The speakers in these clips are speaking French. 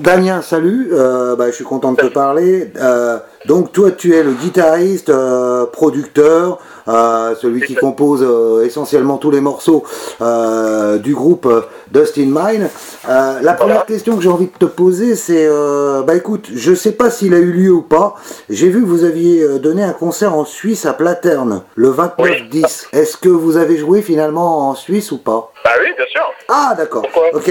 Damien, salut. Euh, bah, je suis content de te parler. Euh, donc toi, tu es le guitariste, euh, producteur, celui qui compose essentiellement tous les morceaux du groupe Dust in Mine. la première question que j'ai envie de te poser, c'est, bah écoute, je sais pas s'il a eu lieu ou pas. J'ai vu que vous aviez donné un concert en Suisse à Platerne le 29-10. Est-ce que vous avez joué finalement en Suisse ou pas? Bah oui, bien sûr. Ah d'accord. Ok.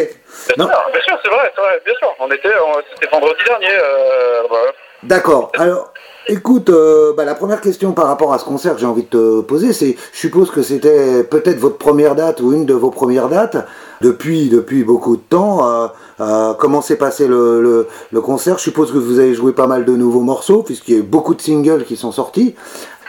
Bien sûr, c'est vrai, vrai, bien sûr. On était, c'était vendredi dernier. Euh, D'accord. Alors, écoute, euh, bah, la première question par rapport à ce concert que j'ai envie de te poser, c'est, je suppose que c'était peut-être votre première date ou une de vos premières dates depuis depuis beaucoup de temps. Euh, comment s'est passé le, le, concert? Je suppose que vous avez joué pas mal de nouveaux morceaux puisqu'il y a eu beaucoup de singles qui sont sortis.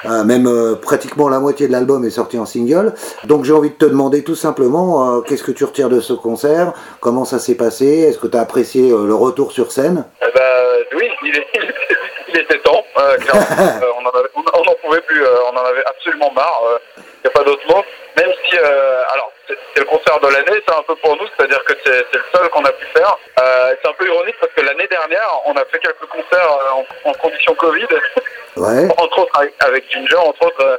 Euh, même euh, pratiquement la moitié de l'album est sorti en single. Donc j'ai envie de te demander tout simplement euh, qu'est-ce que tu retires de ce concert, comment ça s'est passé, est-ce que tu as apprécié le retour sur scène? Eh ben, Oui, il, était temps. on n'en pouvait plus, on en avait absolument marre. Il n'y a pas d'autre mot. Même si, alors, c'est le concert de l'année, c'est un peu pour nous, c'est-à-dire que c'est le seul qu'on a pu faire. c'est un peu ironique parce que l'année dernière, on a fait quelques concerts en, en conditions Covid. Entre autres avec, Ginger, entre autres. Euh,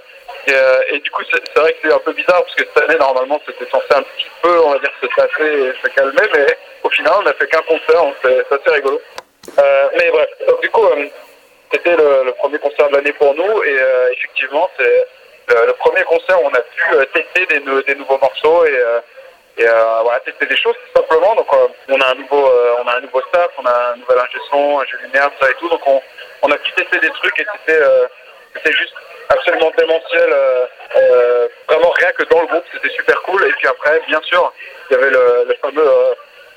euh, et, du coup, c'est vrai que c'est un peu bizarre parce que cette année, normalement, c'était censé un petit peu, on va dire, se tasser et se calmer, mais au final, on n'a fait qu'un concert, c'est assez rigolo. Euh, mais bref, donc, du coup, c'était le, premier concert de l'année pour nous et effectivement, c'est le, premier concert on a pu tester des, nouveaux morceaux et, et voilà, tester des choses tout simplement. Donc, on a un nouveau, on a un nouveau staff, on a un nouvel ingé son, un jeu lumière, ça et tout. Donc, on, a pu tester des trucs et c'était euh, juste absolument démentiel. Euh, euh, vraiment rien que dans le groupe, c'était super cool. Et puis après, bien sûr, il y avait le, fameux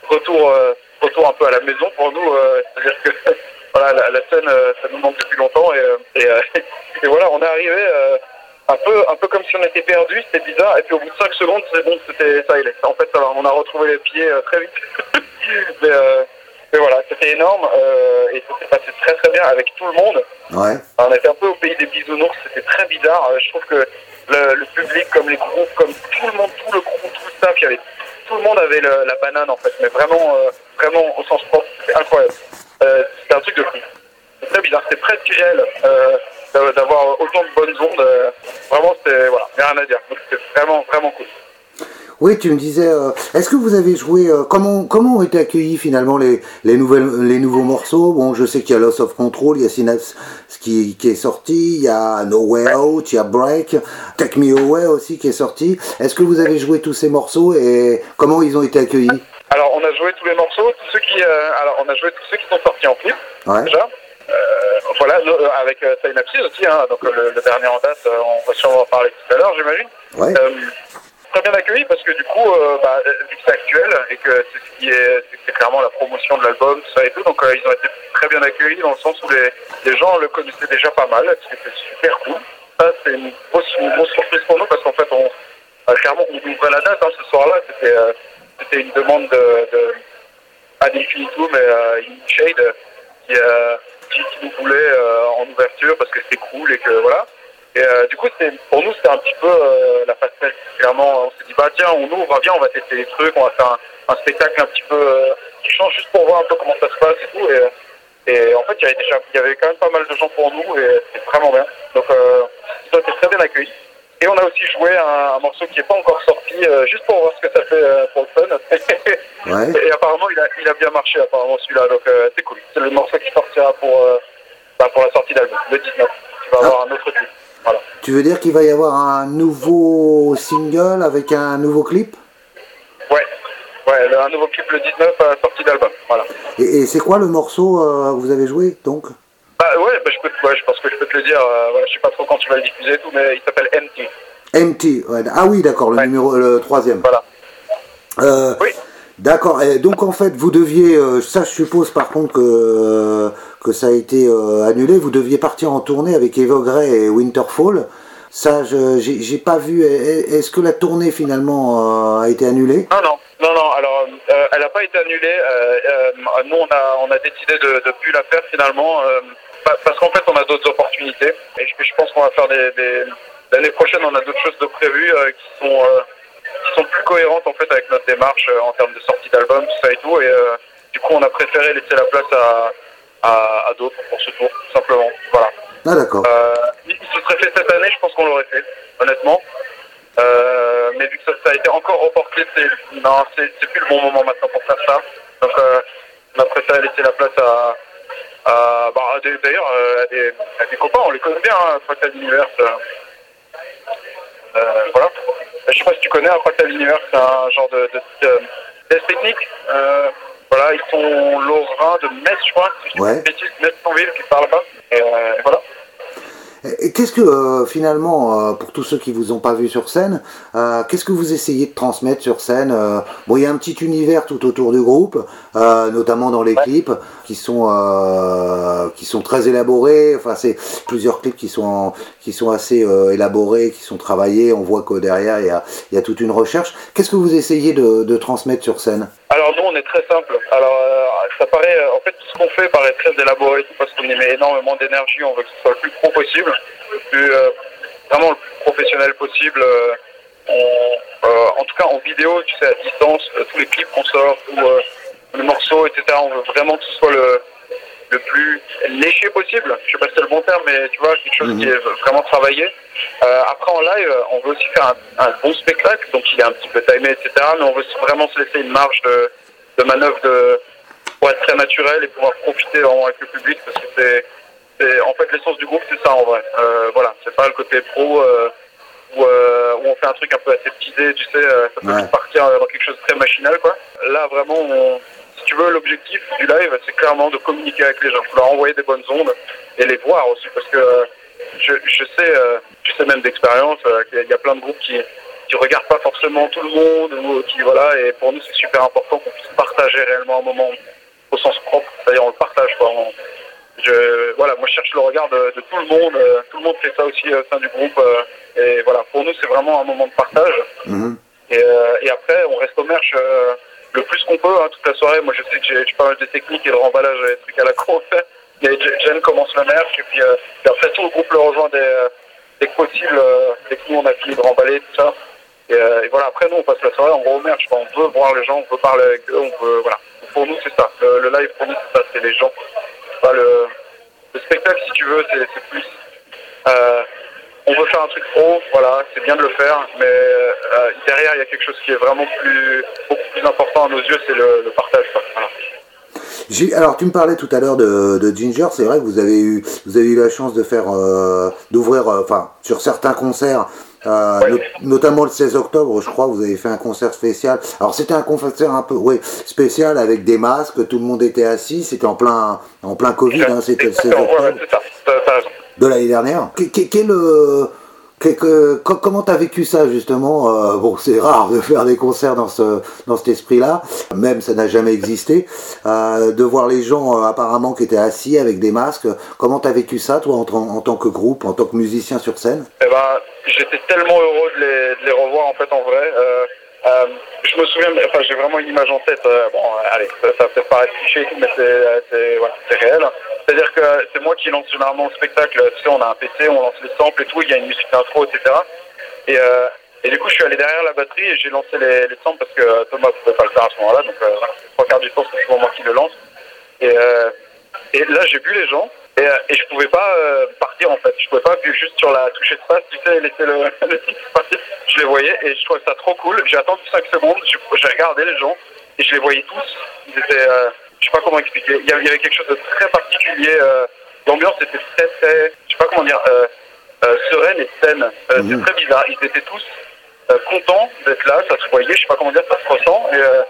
retour retour un peu à la maison pour nous. C'est-à-dire que voilà, la, scène, ça nous manque depuis longtemps et, voilà, on est arrivé un peu, un peu comme si on était perdu, c'était bizarre. Et puis au bout de 5 secondes, c'est bon, c'était ça, il est. En fait, on a retrouvé les pieds très vite. Mais, mais voilà, c'était énorme euh, et ça s'est passé très très bien avec tout le monde. Ouais. On était un peu au pays des bisounours, c'était très bizarre. Euh, je trouve que le, public, comme les groupes, comme tout le monde, tout le groupe, tout le staff, y avait, tout le monde avait la banane en fait, mais vraiment, euh, vraiment au sens propre, c'était incroyable. c'était un truc de fou. C'est très bizarre, c'était presque réel d'avoir autant de bonnes ondes. vraiment, c'était voilà, rien à dire. C'était vraiment, vraiment cool. Oui, tu me disais, euh, est-ce que vous avez joué, euh, comment, comment ont été accueillis finalement les, les, nouvelles, les nouveaux morceaux? Bon, je sais qu'il y a Loss of Control, il y a Synapse qui, qui est sorti, il y a No Way Out, il y a Break, Take Me Away aussi qui est sorti. Est-ce que vous avez joué tous ces morceaux et comment ils ont été accueillis? Alors, on a joué tous les morceaux, tous ceux qui, euh, alors on a joué tous ceux qui sont sortis en clip, déjà. Voilà, avec Synapse aussi, hein, donc le, dernier en date, on va sûrement en parler tout à l'heure, j'imagine. Ouais très bien accueilli parce que du coup, euh, bah, vu que c'est actuel et que c'est ce qui est, c'est clairement la promotion de l'album, tout ça et tout, donc euh, ils ont été très bien accueillis dans le sens où les, les gens le connaissaient déjà pas mal, c'était super cool. Ça, c'est une grosse, une grosse surprise pour nous parce qu'en fait, on, euh, clairement, on ouvrait la date hein, ce soir-là, c'était, c'était une demande de, de pas d'Infinitum, mais une Shade qui, qui, qui, nous voulait en ouverture parce que c'était cool et que voilà. Et euh, du coup, pour nous, c'était un petit peu euh, la facette. Clairement, on s'est dit, bah tiens, on ouvre, viens, on va tester les trucs, on va faire un, spectacle un petit peu euh, qui change juste pour voir un peu comment ça se passe et tout. Et, en fait, il y avait déjà, il y avait quand même pas mal de gens pour nous et c'était vraiment bien. Donc, ils ont été très bien accueillis. Et on a aussi joué un, morceau qui n'est pas encore sorti, juste pour voir ce que ça fait pour le fun. ouais. Et apparemment, il a, il a bien marché, apparemment, celui-là. Donc, c'est cool. C'est le morceau qui sortira pour, bah, pour la sortie d'album, le 19. Tu vas avoir un autre clip. Tu veux dire qu'il va y avoir un nouveau single avec un nouveau clip? Ouais, ouais, un nouveau clip le 19 à sortie d'album. Voilà. Et, c'est quoi le morceau euh, que vous avez joué donc? Bah, ouais, bah, je, peux, ouais, je pense que je peux te le dire. Euh, voilà, je sais pas trop quand tu vas le diffuser et tout, mais il s'appelle MT. MT, ouais. ah oui, d'accord, le numéro, le troisième. Voilà. Euh, oui. D'accord. Et donc en fait, vous deviez, euh, ça je suppose par contre que que ça a été euh, annulé. Vous deviez partir en tournée avec Evergrey et Winterfall. Ça, je j'ai pas vu. Est-ce que la tournée finalement a été annulée? Non, non, non, non. Alors, elle n'a pas été annulée. nous, on a on a décidé de ne plus la faire finalement parce qu'en fait, on a d'autres opportunités. Et je, pense qu'on va faire des, des l'année prochaine, on a d'autres choses de prévues qui sont qui sont plus cohérentes en fait avec notre démarche euh, en termes de sortie d'album, tout ça et tout. Et, euh, du coup, on a préféré laisser la place à, à, à d'autres pour ce tour, tout simplement. Voilà. Ah d'accord. Euh, il se serait fait cette année, je pense qu'on l'aurait fait, honnêtement. Euh, mais vu que ça, ça, a été encore reporté, c'est non, c'est plus le bon moment maintenant pour faire ça. Donc, euh, on a préféré laisser la place à, à bah, d'ailleurs à, des, à des copains, on les connaît bien, hein, Fractal Universe. Euh, voilà. Je sais pas si tu connais, Fractal Universe, c'est un genre de, de, de test technique. Euh, voilà, ils sont lorrains de Metz, je crois. Si Ouais. pas Metz-Thionville qui parle là-bas. Et, euh, et voilà. Et qu'est-ce que euh, finalement, euh, pour tous ceux qui vous ont pas vu sur scène, euh, qu'est-ce que vous essayez de transmettre sur scène euh, Bon, il y a un petit univers tout autour du groupe, euh, notamment dans les Ouais. clips, qui sont euh, qui sont très élaborés. Enfin, c'est plusieurs clips qui sont qui sont assez euh, élaborés, qui sont travaillés. On voit que derrière il y a il y a toute une recherche. Qu'est-ce que vous essayez de, transmettre sur scène? Alors nous, on est très simple. Alors, euh, ça paraît, en fait, tout ce qu'on fait paraît très élaboré tout parce qu'on y met énormément d'énergie. On veut que ce soit le plus pro possible, le plus, vraiment le plus professionnel possible. En tout cas, en vidéo, tu sais, à distance, tous les clips qu'on sort, tous les morceaux, etc. On veut vraiment que ce soit le, le plus léché possible. Je sais pas si c'est le bon terme, mais tu vois, quelque chose Mhm. qui est vraiment travaillé. Euh, après, en live, on veut aussi faire un, un bon spectacle, donc il est un petit peu timé, etc. Mais on veut vraiment se laisser une marge de, de manœuvre de, pour être très naturel et pouvoir profiter vraiment avec le public, parce que c'est, en fait l'essence du groupe, c'est ça en vrai. Euh, voilà, c'est pas le côté pro euh, où, euh, où on fait un truc un peu aseptisé, tu sais, ça peut Ouais. partir dans quelque chose de très machinal, quoi. Là, vraiment, on- tu veux, l'objectif du live, c'est clairement de communiquer avec les gens, de leur envoyer des bonnes ondes et les voir aussi, parce que euh, je, je sais, euh, je sais même d'expérience euh, qu'il y a- plein de groupes qui qui regardent pas forcément tout le monde ou qui voilà et pour nous c'est super important qu'on puisse partager réellement un moment au sens propre. C'est-à-dire on le partage quoi. On- je voilà moi je cherche le regard de, de tout le monde euh, tout le monde fait ça aussi au sein du groupe euh, et voilà. Pour nous c'est vraiment un moment de partage. Mhm. et, euh, et après, on reste au merch euh, le plus qu'on peut hein, toute la soirée. Moi, je sais que j'ai pas mal de techniques et de remballage et des trucs à la con. Mais Jen Jen commence le merch et puis, euh, puis après, tout le groupe le rejoint dès, euh, dès que possible, euh, dès que nous on a fini de remballer tout ça. Et, euh, et voilà, après, nous on passe la soirée en gros au merch. quoi. On veut voir les gens, on veut parler avec eux, on veut. Voilà. Pour nous, c'est ça. Le, live, pour nous, c'est ça. C'est les gens. Pas le, le spectacle, si tu veux, c'est c'est plus. On veut faire un truc pro, voilà, c'est bien de le faire, mais euh, derrière il y a quelque chose qui est vraiment plus beaucoup plus important à nos yeux, c'est le, le partage. quoi. Voilà. J'ai- Alors tu me parlais tout à l'heure de, de Ginger, c'est vrai que vous avez eu vous avez eu la chance de faire euh, d'ouvrir euh, enfin sur certains concerts euh, Ouais. notamment le 16 octobre, je crois, vous avez fait un concert spécial. Alors c'était un concert un peu oui, spécial avec des masques, tout le monde était assis, c'était en plein en plein Covid, hein, c'était le 16 Exactement, ouais, octobre ouais, ça. De l'année dernière. Comment t'as vécu ça justement euh, Bon, c'est rare de faire des concerts dans ce dans cet esprit-là, même ça n'a jamais existé. Euh, de voir les gens euh, apparemment qui étaient assis avec des masques. Comment t'as vécu ça, toi, en, tant- en tant que groupe, en tant que musicien sur scène? Eh ben, j'étais tellement heureux de les, de les revoir en fait en vrai. Je me souviens, enfin j'ai vraiment une image en tête. euh, bon, euh, allez, ça, ça peut-être paraître cliché mais c'est euh, c'est voilà, c'est réel. C'est-à-dire que c'est moi qui lance généralement le spectacle. Tu sais, on a un PC, on lance les samples et tout. Il y a une musique d'intro, etc. Et, euh, et du coup, je suis allé derrière la batterie et j'ai lancé les, les samples parce que Thomas ne pouvait pas le faire à ce moment-là. Donc, trois quarts du temps, c'est toujours moi qui le lance. Et, et là, j'ai vu les gens et, euh, et je pouvais pas euh, partir en fait. Je pouvais pas appuyer juste sur la touche espace, tu sais, laisser le, le partir. Je les voyais et je trouvais ça trop cool. J'ai attendu 5 secondes, j'ai regardé les gens et je les voyais tous. Ils étaient, euh, je sais pas comment expliquer. Il y avait, quelque chose de très particulier. euh, L'ambiance était très très, je sais pas comment dire, euh, euh, sereine et saine. Euh, Mhm. C'est très bizarre. Ils étaient tous euh, contents d'être là, ça se voyait, je sais pas comment dire, ça se ressent. Et, euh,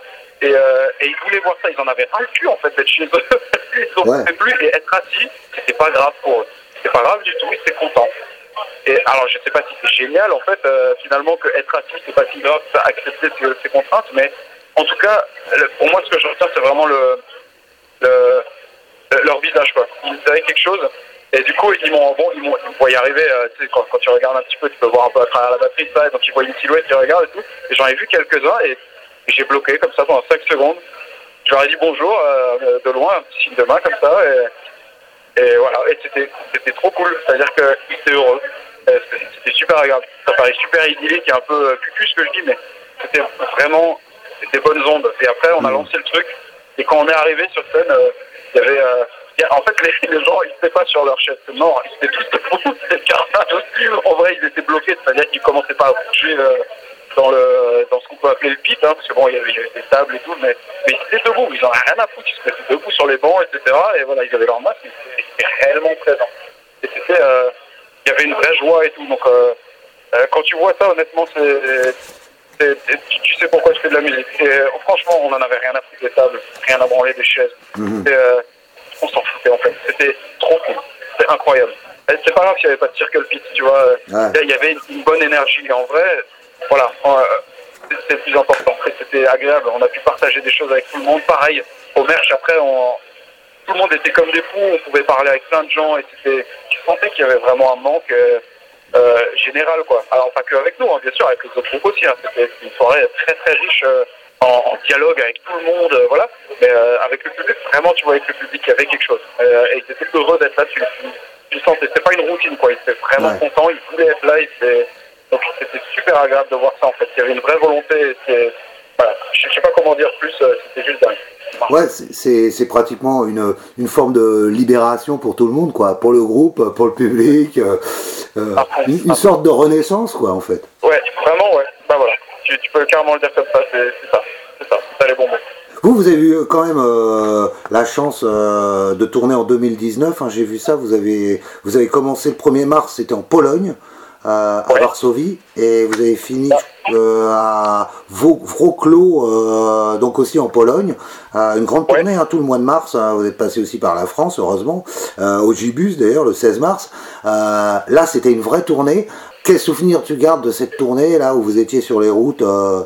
et, euh, et ils voulaient voir ça, ils en avaient ras le cul en fait d'être chez eux. ils en Ouais. plus et être assis, c'était pas grave pour eux. C'était pas grave du tout, ils étaient contents. Et alors je sais pas si c'est génial en fait, euh, finalement que être assis c'est pas si grave, ça accepter ces, ces contraintes, mais en tout cas, pour moi ce que je retiens c'est vraiment le, le- le- leur visage quoi. Ils avaient quelque chose. Et du coup, ils m'ont, bon, ils m'ont, voyaient arriver, euh, tu sais, quand, quand tu regardes un petit peu, tu peux voir un peu à travers la batterie, ça, et donc ils voient une silhouette, ils regardent et tout. Et j'en ai vu quelques-uns, et j'ai bloqué comme ça pendant 5 secondes. Je leur ai dit bonjour, euh, de loin, un petit signe de main comme ça, et, et voilà, et c'était, c'était trop cool. C'est-à-dire qu'ils étaient heureux. Euh, C'était, c'était super agréable. Ça paraît super idyllique et un peu euh, cucu ce que je dis, mais c'était vraiment des bonnes ondes. Et après, on a Mhm. lancé le truc. Et quand on est arrivé sur scène, il y avait en fait, les, les gens, ils n'étaient pas sur leur chaise. Non, ils étaient tous debout. C'était En vrai, ils étaient bloqués. C'est-à-dire qu'ils commençaient pas à bouger euh, dans, le, dans ce qu'on peut appeler le pit, hein, parce que bon, il y, avait, des tables et tout, mais, mais ils étaient debout. Ils n'en avaient rien à foutre. Ils se mettaient debout sur les bancs, etc. Et voilà, ils avaient leur masque. Ils étaient réellement présents. Et c'était. Euh, il y avait une vraie joie et tout. Donc, euh, quand tu vois ça, honnêtement, c'est. Tu, sais pourquoi je fais de la musique. Et, franchement, on n'en avait rien à foutre des tables, rien à branler des chaises. Mhm on s'en foutait en fait. C'était trop cool. C'était incroyable. C'est pas grave s'il n'y avait pas de circle pit, tu vois. Il y avait une, bonne énergie. En vrai, voilà, euh, c'était le plus important. C'était agréable. On a pu partager des choses avec tout le monde. Pareil, au merch, après, on, tout le monde était comme des fous. On pouvait parler avec plein de gens et c'était, je sentais qu'il y avait vraiment un manque. Euh, euh, général quoi. Alors pas que avec nous, hein, bien sûr, avec les autres groupes aussi. Hein. C'était une soirée très très riche en, dialogue avec tout le monde, euh, voilà. Mais avec le public, vraiment, tu voyais que le public, il y avait quelque chose. Et ils étaient heureux d'être là. Tu, tu, sentais, c'était pas une routine, quoi. Ils étaient vraiment contents, ils voulaient être là. Donc c'était super agréable de voir ça, en fait. Il y avait une vraie volonté. Voilà. Je sais pas comment dire plus, c'était juste dingue. Ouais, c'est pratiquement une, une forme de libération pour tout le monde, quoi. Pour le groupe, pour le public. une, sorte de renaissance, quoi, en fait. Ouais, vraiment, ouais. Ben voilà. Tu, tu peux carrément le dire comme ça, c'est ça. Vous, vous avez eu quand même euh, la chance euh, de tourner en 2019. Hein, j'ai vu ça. Vous avez, vous avez commencé le 1er mars, c'était en Pologne, euh, à Varsovie, et vous avez fini à Wrocław, donc aussi en Pologne. une grande tournée, hein, tout le mois de mars. Hein, vous êtes passé aussi par la France, heureusement, au Gibus d'ailleurs, le 16 mars. là, c'était une vraie tournée. Quel souvenir tu gardes de cette tournée là où vous étiez sur les routes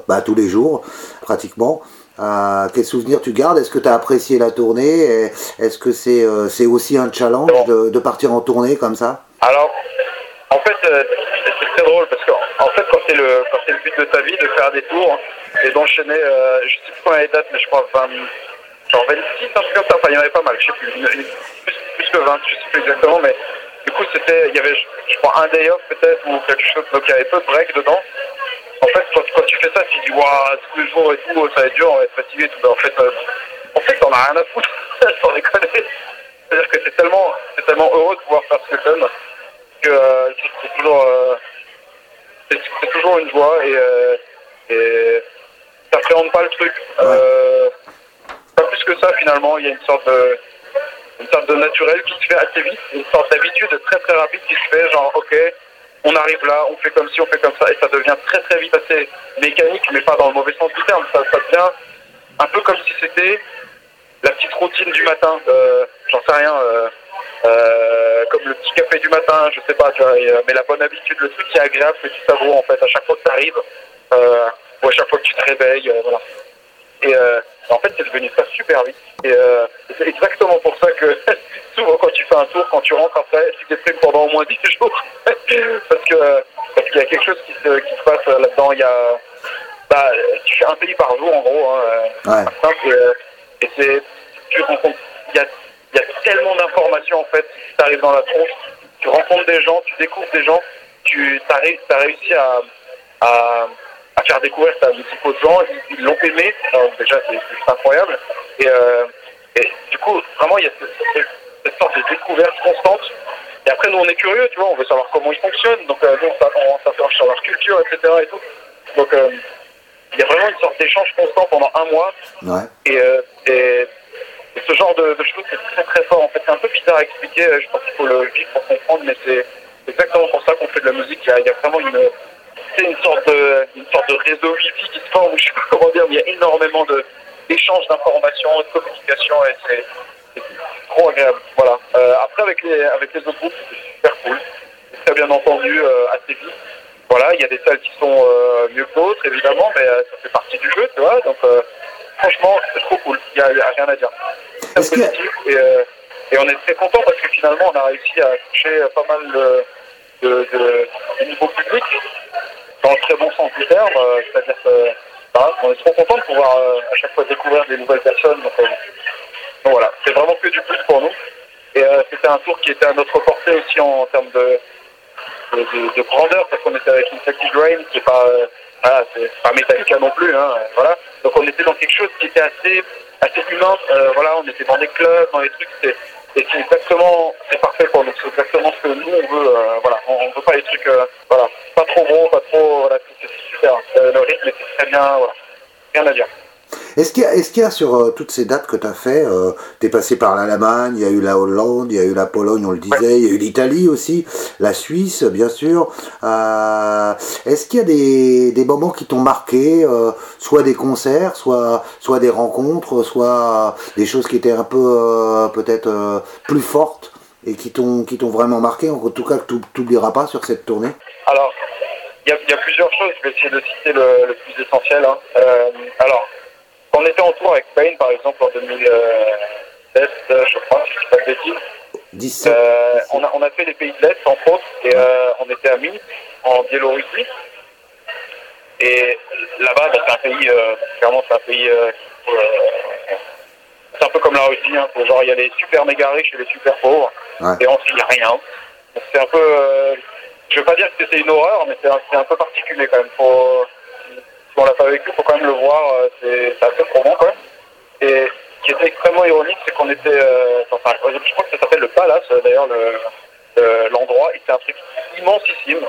bah, tous les jours pratiquement? Euh, quel souvenir tu gardes? Est-ce que tu as apprécié la tournée? Est-ce que c'est euh, c'est aussi un challenge de, de, partir en tournée comme ça? Alors, en fait, euh, c'est très drôle parce que en fait, quand c'est le, quand le but de ta vie de faire des tours et d'enchaîner, euh, je sais plus combien les dates, mais je crois 20, genre 26, un truc comme ça, enfin, il y en avait pas mal, je sais plus, plus, que 20, je sais plus exactement, mais du coup, c'était, il y avait, je crois, un day off peut-être ou quelque chose, donc il y avait peu de break dedans. En fait, quand, tu fais ça, tu dis, waouh, tous les jours et tout, ça va être dur, on va être fatigué. Tout. Ben, en fait, euh, en fait, t'en as rien à foutre, sans déconner. C'est-à-dire que c'est tellement, tellement heureux de pouvoir faire ce que t'aimes que c'est toujours, euh, c'est toujours une joie et, euh, et t'appréhendes pas le truc. Euh, pas plus que ça, finalement, il y a une sorte de, une sorte de naturel qui se fait assez vite, une sorte d'habitude très très rapide qui se fait, genre, ok, on arrive là, on fait comme ci, on fait comme ça, et ça devient très très vite assez mécanique, mais pas dans le mauvais sens du terme. Ça, devient un peu comme si c'était la petite routine du matin, euh, j'en sais rien, euh, euh, comme le petit café du matin, je sais pas, tu vois, mais la bonne habitude, le truc qui est agréable, que tu savoures en fait à chaque fois que tu arrives, ou à chaque fois que tu te réveilles, voilà. Et en fait, c'est devenu ça super vite. Et c'est exactement pour ça que souvent quand tu fais un tour, quand tu rentres après, tu déprimes pendant au moins 10 jours. parce que parce qu'il y a quelque chose qui se, qui se passe là-dedans. Il y a bah, tu fais un pays par jour en gros. Hein, ouais. Euh, et, c'est tu rencontres il y a, il y a tellement d'informations en fait qui t'arrivent dans la tronche. Tu rencontres des gens, tu découvres des gens, tu as, réussi à, à, à, faire découvrir ça à multiples de gens, ils l'ont aimé, Alors, déjà c'est incroyable. Et, euh, et, du coup, vraiment, il y a cette, cette sorte de découverte constante et après, nous, on est curieux, tu vois, on veut savoir comment ils fonctionnent. Donc, euh, nous, on s'interroge sur leur culture, etc. Et tout. Donc, euh, il y a vraiment une sorte d'échange constant pendant un mois. Ouais. Et, euh, et, ce genre de, choses, c'est très très fort. En fait, c'est un peu bizarre à expliquer. Je pense qu'il faut le vivre pour comprendre, mais c'est exactement pour ça qu'on fait de la musique. Il y a, vraiment une, une sorte de, une sorte de réseau wifi qui se forme. Je sais pas comment dire, mais il y a énormément d'échanges d'informations, de communication, et c'est trop agréable. Voilà. Euh, après, avec les, avec les autres groupes, c'est super cool. Très bien entendu, euh, assez vite. Voilà, il y a des salles qui sont euh, mieux que d'autres, évidemment, mais ça fait partie du jeu, tu vois. Donc, franchement, c'est trop cool. Il n'y a, rien à dire. Très positif. Et, et, on est très content parce que finalement, on a réussi à toucher pas mal de, de, de, niveau public, dans le très bon sens du terme. C'est-à-dire que on est trop content de pouvoir à chaque fois découvrir des nouvelles personnes. Donc, voilà, c'est vraiment que du plus pour nous. Et euh, c'était un tour qui était à notre portée aussi en, termes de, de, grandeur, parce qu'on était avec une Sacred Drain qui est pas, euh, voilà, pas Metallica non plus, hein, voilà. Donc on était dans quelque chose qui était assez assez humain. voilà, on était dans des clubs, dans des trucs, et c'est exactement, c'est parfait pour nous. C'est exactement ce que nous on veut. voilà, on, on veut pas les trucs, voilà, pas trop gros, pas trop, voilà, c'est super. le rythme était très bien, voilà, rien à dire. Est-ce qu'il y, a sur euh, toutes ces dates que tu as fait, euh, tu es passé par l'Allemagne, il y a eu la Hollande, il y a eu la Pologne, on le disait, il y a eu l'Italie aussi, la Suisse, bien sûr. Euh, est-ce qu'il y a des, des moments qui t'ont marqué, soit des concerts, soit, soit des rencontres, soit des choses qui étaient un peu peut-être plus fortes et qui t'ont vraiment marqué, en tout cas que tu n'oublieras pas sur cette tournée? Alors, il y, a plusieurs choses, je vais essayer de citer le, plus essentiel. Hein. alors, on était en tour avec Payne, par exemple, en 2016, je crois, si je ne pas de bêtises. Euh, on, a, on, a, fait les pays de l'Est, entre autres, et euh, on était à Minsk, en Biélorussie. Et là-bas, bah, c'est un pays, euh, clairement, c'est un pays. c'est un peu comme la Russie, hein, genre il y a les super méga riches et les super pauvres, et ensuite il n'y a rien. C'est un peu. je veux pas dire que c'était une horreur, mais c'est un, un, peu particulier quand même. Faut, on l'a pas vécu, faut quand même le voir, euh, c'est assez probant quand même. Et ce qui était extrêmement ironique, c'est qu'on était, euh, enfin, je crois que ça s'appelle le Palace d'ailleurs, l'endroit, le, et c'est un truc immensissime.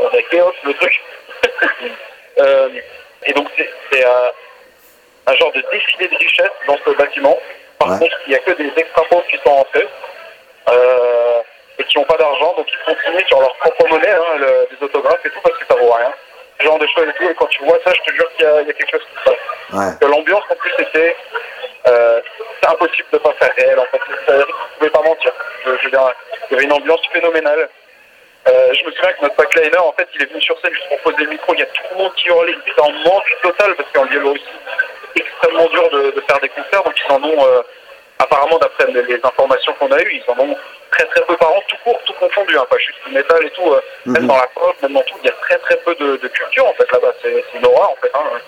on a chaos le truc. euh, et donc c'est un genre de défilé de richesse dans ce bâtiment. Par contre, il n'y a que des extra pauvres qui sont entrés. Euh, et qui n'ont pas d'argent, donc ils continuent sur leur propre monnaie, hein, le, des autographes et tout, parce que ça vaut rien ce genre de choses et tout. Et quand tu vois ça, je te jure qu'il y, a quelque chose qui se passe. L'ambiance, en plus, c'était. Euh, c'est impossible de pas faire réel, en fait. Tu pouvais pas mentir. Je, je il y avait une ambiance phénoménale. Euh, je me souviens que notre backliner, en fait, il est venu sur scène juste pour poser le micro. Il y a tout le monde qui hurlait. Il était en manque total parce qu'en Biélorussie, c'est extrêmement dur de, de, faire des concerts. Donc, ils en ont, euh, apparemment, d'après les, informations qu'on a eues, ils en ont très très peu par an, tout court, tout confondu, hein, pas juste le métal et tout, euh, même mhm. dans la pop, même dans tout, il y a très très peu de, de culture en fait là-bas, c'est une horreur en fait. Hein.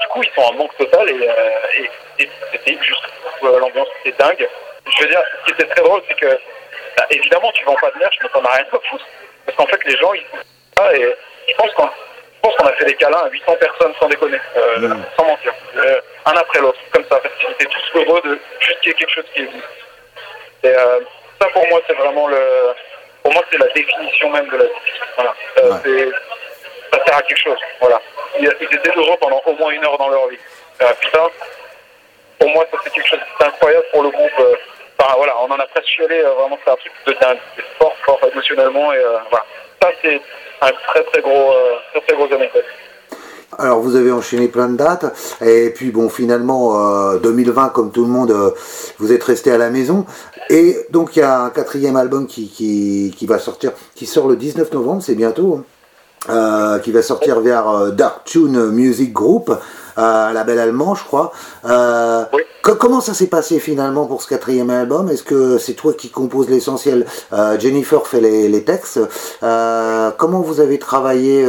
Du coup, ils sont en manque total et, euh, et, c'était juste euh, l'ambiance était dingue. Je veux dire, ce qui était très drôle, c'est que bah, évidemment, tu vends pas de merch, mais t'en as rien à foutre. Parce qu'en fait, les gens, ils ça et je pense qu'on a fait des câlins à 800 personnes sans déconner, euh, mhm. sans mentir, un après l'autre, comme ça, parce qu'ils étaient tous heureux de juste qu'il y ait quelque chose qui existe. Et, ça pour moi c'est vraiment le pour moi c'est la définition même de la vie. Voilà. Euh, ça sert à quelque chose. Voilà. Ils, étaient heureux pendant au moins une heure dans leur vie. Euh, putain, pour moi ça c'est quelque chose d'incroyable pour le groupe. Euh, enfin voilà, on en a presque chialé, vraiment c'est un truc de dingue. C'est fort, fort émotionnellement et voilà. Ça c'est un très très gros très très gros anecdote. Alors vous avez enchaîné plein de dates et puis bon finalement 2020 comme tout le monde vous êtes resté à la maison et donc il y a un quatrième album qui, va sortir, qui sort le 19 novembre, c'est bientôt, hein. euh, qui va sortir vers euh, Dark Tune Music Group, euh, label allemand je crois. Euh, comment ça s'est passé finalement pour ce quatrième album? Est-ce que c'est toi qui composes l'essentiel? Jennifer fait les, les textes. comment vous avez travaillé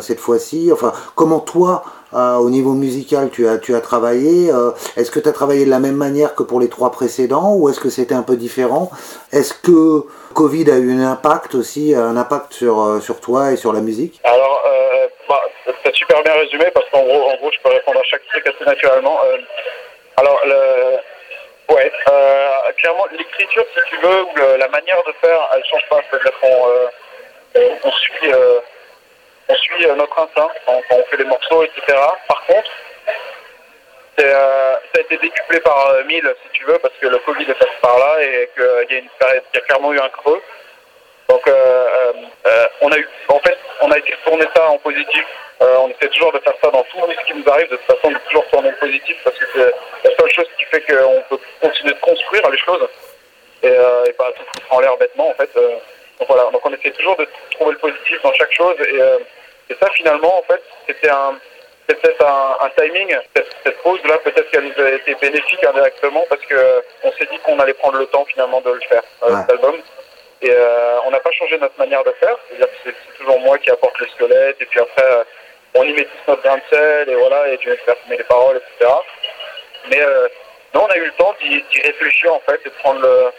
cette fois-ci? Enfin, comment toi euh, au niveau musical, tu as, tu as travaillé? Euh, est-ce que tu as travaillé de la même manière que pour les trois précédents ou est-ce que c'était un peu différent? Est-ce que Covid a eu un impact aussi, un impact sur, euh, sur toi et sur la musique? Alors, c'est super bien résumé parce qu'en gros, en gros, je peux répondre à chaque truc assez naturellement. alors, le, ouais, clairement, l'écriture, si tu veux, ou la manière de faire, elle change pas. C'est-à-dire qu'on on suit on suit euh, notre instinct quand, on fait les morceaux, etc. Par contre, euh, ça a été décuplé par 1000 euh, si tu veux parce que le Covid est passé par là et qu'il y a une y a clairement eu un creux. Donc on a eu, en fait, on a été tourner ça en positif. on essaie toujours de faire ça dans tout ce qui nous arrive, de toute façon de toujours tourner en positif parce que c'est la seule chose qui fait qu'on peut continuer de construire les choses et, pas tout foutre en l'air bêtement en fait. donc voilà, donc on essaie toujours de trouver le positif dans chaque chose et et ça, finalement, en fait, c'était un, peut-être un, timing. Cette, pause-là, peut-être qu'elle nous a été bénéfique indirectement parce que on s'est dit qu'on allait prendre le temps finalement de le faire, euh, cet album. Et euh, on n'a pas changé notre manière de faire. C'est-à-dire que c'est toujours moi qui apporte le squelette et puis après, euh, on y met tous notre grain de sel et voilà, et Dieu faire les paroles, etc. Mais non, on a eu le temps d'y, réfléchir en fait et de prendre le,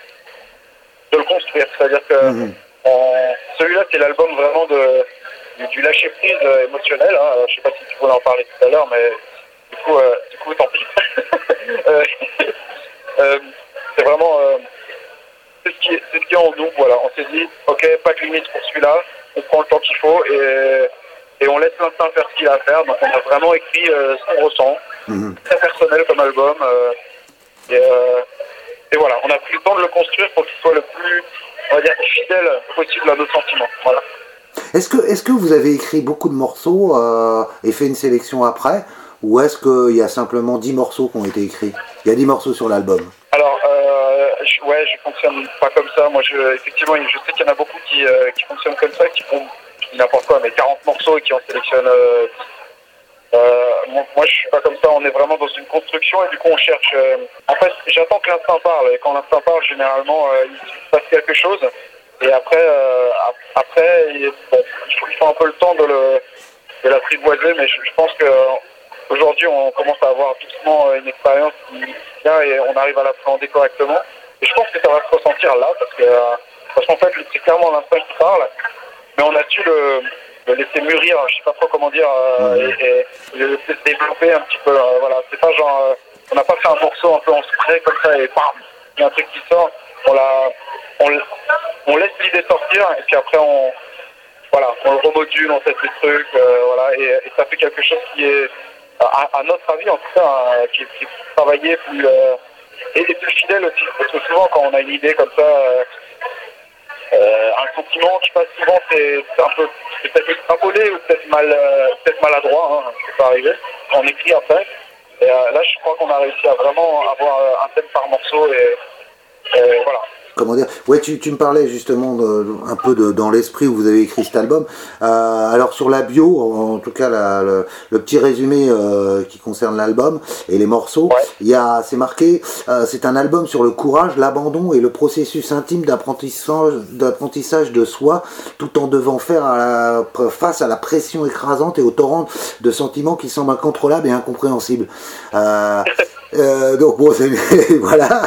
de le construire. C'est-à-dire que mm-hmm. celui-là, c'est l'album vraiment de du, lâcher prise euh, émotionnel. Hein. Je sais pas si tu voulais en parler tout à l'heure, mais du coup, du coup tant pis. c'est vraiment qui ce qui est en nous. Voilà, on s'est dit, ok, pas de limite pour celui-là, on prend le temps qu'il faut et, et on laisse l'instinct faire ce qu'il a à faire. Donc on a vraiment écrit ce qu'on ressent, mhm. très personnel comme album. et, et voilà, on a pris le temps de le construire pour qu'il soit le plus, on va dire, fidèle possible à nos sentiments. Voilà. Est-ce que, est que vous avez écrit beaucoup de morceaux euh, et fait une sélection après Ou est-ce qu'il y a simplement 10 morceaux qui ont été écrits? Il y a 10 morceaux sur l'album? Alors, euh, je, ouais, je fonctionne pas comme ça. Moi, je, effectivement, je sais qu'il y en a beaucoup qui, euh, qui fonctionnent comme ça, qui font n'importe quoi, mais 40 morceaux et qui en sélectionnent euh, moi, je suis pas comme ça. On est vraiment dans une construction et du coup, on cherche. Euh, en fait, j'attends que l'instinct parle. Et quand l'instinct parle, généralement, euh, il se passe quelque chose. Et après, après, il, faut, un peu le temps de l'apprivoiser. Mais je, pense que aujourd'hui, on commence à avoir doucement une expérience qui vient et on arrive à l'appréhender correctement. Et je pense que ça va se ressentir là parce que parce qu'en fait, c'est clairement l'instinct qui parle. Mais on a su le le laisser mûrir, je sais pas trop comment dire, euh, et, le laisser se développer un petit peu. Euh, voilà, c'est pas genre, euh, on n'a pas fait un morceau un peu en spray comme ça et bam, il y a un truc qui sort. On la, on, laisse l'idée sortir et puis après on, voilà, on le remodule, on teste des trucs, voilà, et, ça fait quelque chose qui est, à, notre avis en tout cas, hein, qui, travaillé plus et, et, plus fidèle aussi. Parce que souvent quand on a une idée comme ça euh, un sentiment qui passe souvent, c'est un peu peut-être extrapolé ou peut-être mal, euh, peut maladroit, hein, ça peut arriver. On écrit après. Et euh, là, je crois qu'on a réussi à vraiment avoir un thème par morceau et voilà comment dire Ouais, tu, tu, me parlais justement de, un peu de, dans l'esprit où vous avez écrit cet album. Euh, alors sur la bio, en, tout cas la, le, petit résumé euh, qui concerne l'album et les morceaux, il y a, c'est marqué, euh, c'est un album sur le courage, l'abandon et le processus intime d'apprentissage, d'apprentissage de soi, tout en devant faire à la, face à la pression écrasante et au torrent de sentiments qui semblent incontrôlables et incompréhensibles. Euh, donc bon, voilà.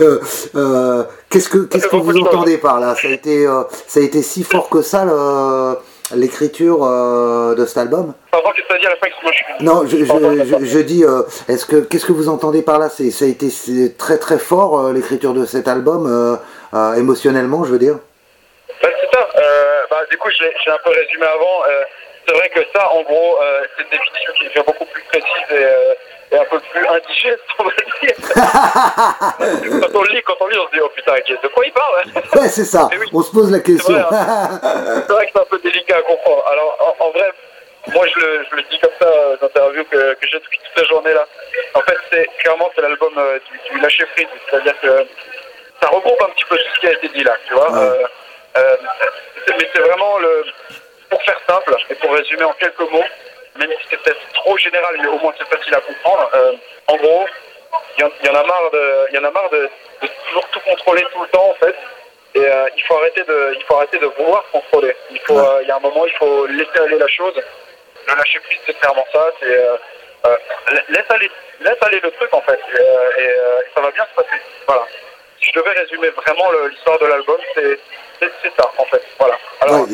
Euh, euh, qu'est-ce que qu'est-ce que vous entendez par là? Ça a été ça a été si fort que ça l'écriture de cet album? Non, je, je, je, dis, est-ce que qu'est-ce que vous entendez par là? C'est ça a été très très fort l'écriture de cet album émotionnellement, je veux dire. Bah, c'est ça. Bah, du coup, j'ai un peu résumé avant. c'est vrai que ça, en gros, c'est une définition qui devient beaucoup plus précise et et un peu plus indigeste, on va dire. quand on lit, quand on lit, on se dit, oh putain, de quoi il parle hein Ouais, c'est ça, on se pose la question. C'est vrai, que c'est un peu délicat à comprendre. Alors, en, vrai, moi, je le, je le, dis comme ça dans l'interview que, que j'ai depuis toute la journée là. En fait, c'est clairement, c'est l'album euh, du, du lâcher prise, c'est-à-dire que ça regroupe un petit peu tout ce qui a été dit là, tu vois. Euh, euh, mais c'est vraiment le, pour faire simple et pour résumer en quelques mots, même si c'est peut-être trop général, mais au moins c'est facile à comprendre. Euh, en gros, il y, en a marre de, y en a marre de, toujours tout contrôler tout le temps en fait. Et euh, il faut arrêter de, il faut arrêter de vouloir contrôler. Il faut, euh, y a un moment, il faut laisser aller la chose. Le lâcher prise, c'est clairement ça. C'est laisse aller, laisse aller le truc en fait, et, ça va bien se passer. Voilà. Si je devais résumer vraiment l'histoire de l'album, c'est c'est ça en fait. Voilà. Alors,